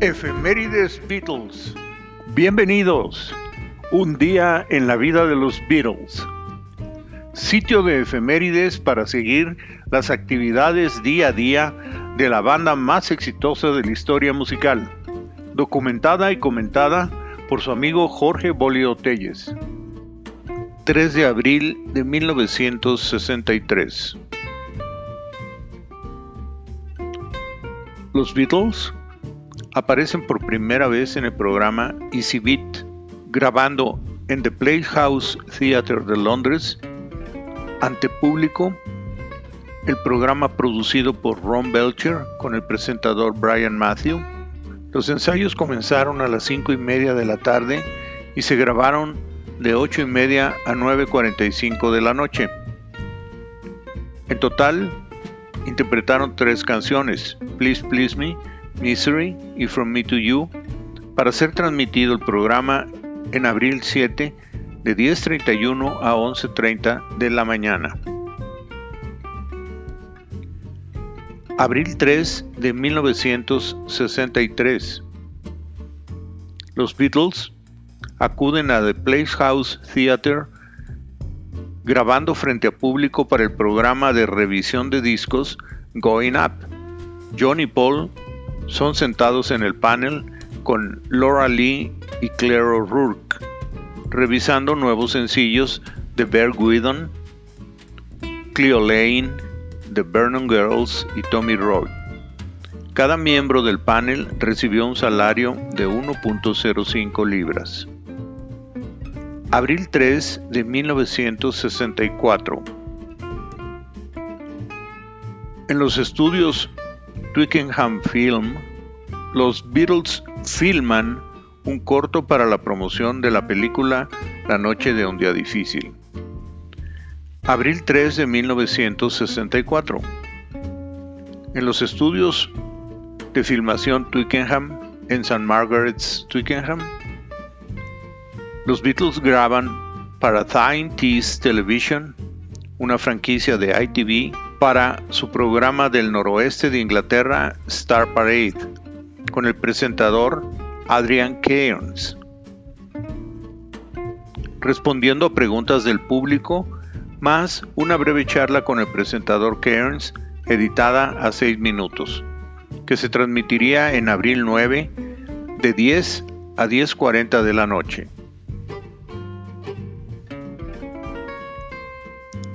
Efemérides Beatles. Bienvenidos. Un día en la vida de los Beatles. Sitio de efemérides para seguir las actividades día a día de la banda más exitosa de la historia musical. Documentada y comentada por su amigo Jorge Bolio Telles. 3 de abril de 1963. Los Beatles aparecen por primera vez en el programa Easy Beat, grabando en The Playhouse Theatre de Londres ante público el programa producido por Ron Belcher con el presentador Brian Matthew. Los ensayos comenzaron a las 5 y media de la tarde y se grabaron de 8 y media a 9.45 de la noche. En total, interpretaron tres canciones, Please Please Me, Misery y From Me to You, para ser transmitido el programa en abril 7 de 10.31 a 11.30 de la mañana. Abril 3 de 1963. Los Beatles acuden a The Playhouse Theatre grabando frente a público para el programa de revisión de discos Going Up. John y Paul son sentados en el panel con Laura Lee y Claire O'Rourke, revisando nuevos sencillos de Bear Guidon, Cleo Lane, The Vernon Girls y Tommy Roy. Cada miembro del panel recibió un salario de 1.05 libras. Abril 3 de 1964. En los estudios Twickenham Film, los Beatles filman un corto para la promoción de la película La noche de un día difícil. Abril 3 de 1964. En los estudios de filmación Twickenham en St. Margaret's, Twickenham, los Beatles graban para Thine Tees Television, una franquicia de ITV, para su programa del noroeste de Inglaterra, Star Parade, con el presentador Adrian Cairns. Respondiendo a preguntas del público, más una breve charla con el presentador Cairns, editada a 6 minutos, que se transmitiría en abril 9 de 10 a 10.40 de la noche.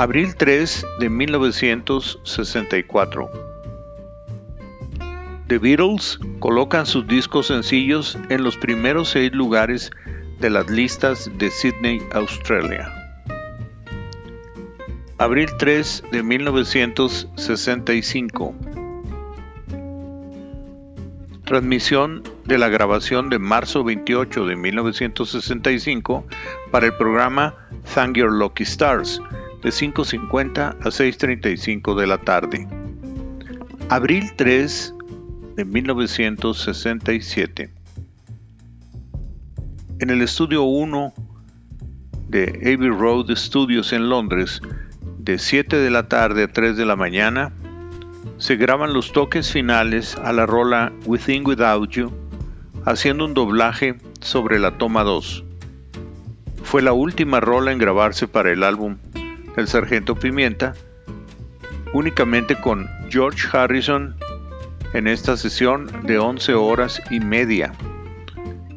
Abril 3 de 1964. The Beatles colocan sus discos sencillos en los primeros seis lugares de las listas de Sydney, Australia. Abril 3 de 1965. Transmisión de la grabación de marzo 28 de 1965 para el programa Thank Your Lucky Stars de 5.50 a 6.35 de la tarde. Abril 3 de 1967. En el estudio 1 de Abbey Road Studios en Londres, de 7 de la tarde a 3 de la mañana, se graban los toques finales a la rola Within Without You, haciendo un doblaje sobre la toma 2. Fue la última rola en grabarse para el álbum el sargento Pimienta, únicamente con George Harrison en esta sesión de 11 horas y media.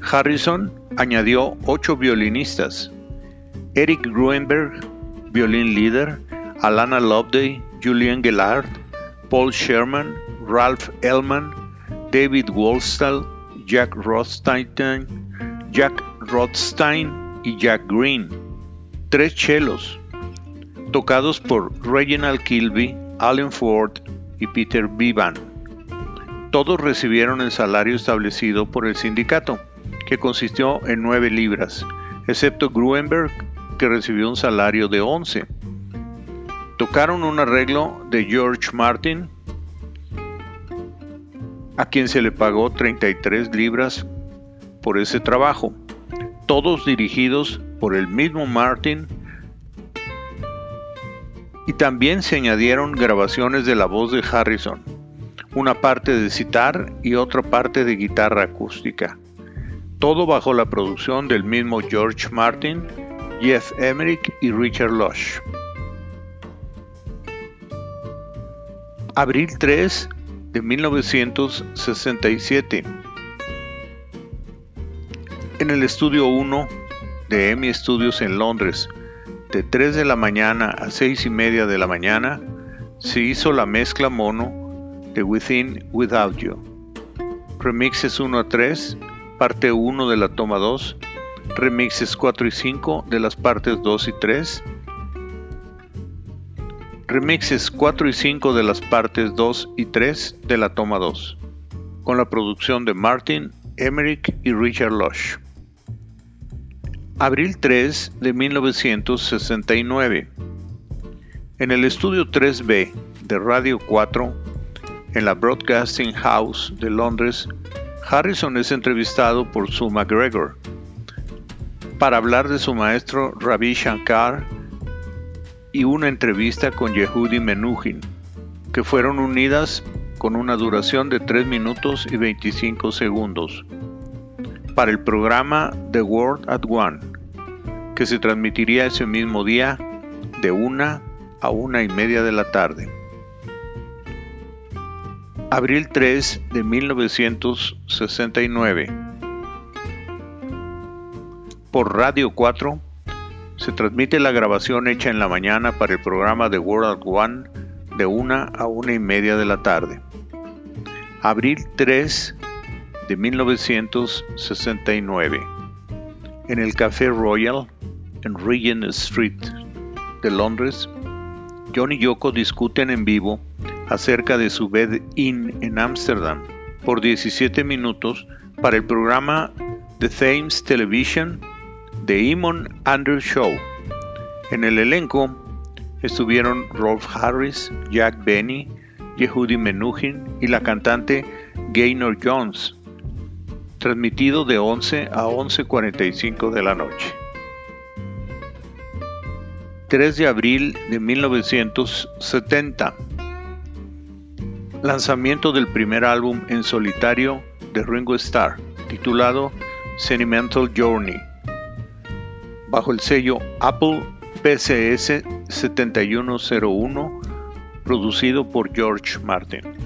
Harrison añadió 8 violinistas, Eric Gruenberg, violín líder, Alana Loveday, Julian Gillard, Paul Sherman, Ralph Ellman, David Wolstall, Jack Rothstein, Jack Rothstein y Jack Green. Tres chelos, tocados por Reginald Kilby, Alan Ford y Peter Bevan. Todos recibieron el salario establecido por el sindicato, que consistió en 9 libras, excepto Gruenberg, que recibió un salario de 11. Tocaron un arreglo de George Martin, a quien se le pagó 33 libras por ese trabajo, todos dirigidos por el mismo Martin y también se añadieron grabaciones de la voz de Harrison. una parte de citar y otra parte de guitarra acústica. Todo bajo la producción del mismo George Martin, Jeff Emerick y Richard Lush. Abril 3 de 1967. En el estudio 1 de EMI Studios en Londres, de 3 de la mañana a 6 y media de la mañana, se hizo la mezcla mono de Within Without You. Remixes 1 a 3, parte 1 de la toma 2, remixes 4 y 5 de las partes 2 y 3, remixes 4 y 5 de las partes 2 y 3 de la toma 2, con la producción de Martin, Emmerich y Richard Lush. Abril 3 de 1969. En el estudio 3B de Radio 4, en la Broadcasting House de Londres, Harrison es entrevistado por Sue McGregor para hablar de su maestro Ravi Shankar y una entrevista con Yehudi Menuhin, que fueron unidas con una duración de 3 minutos y 25 segundos, para el programa The World at One, que se transmitiría ese mismo día de una a una y media de la tarde. Abril 3 de 1969. Por Radio 4 se transmite la grabación hecha en la mañana para el programa de World One de una a una y media de la tarde. Abril 3 de 1969. En el Café Royal, en Regent Street de Londres, John y Yoko discuten en vivo acerca de su bed-in en Ámsterdam por 17 minutos para el programa The Thames Television The Eamon Andrews Show. En el elenco estuvieron Rolf Harris, Jack Benny, Yehudi Menuhin y la cantante Gaynor Jones, transmitido de 11 a 11.45 de la noche. 3 de abril de 1970. Lanzamiento del primer álbum en solitario de Ringo Starr, titulado Sentimental Journey bajo el sello Apple PCS 7101, producido por George Martin.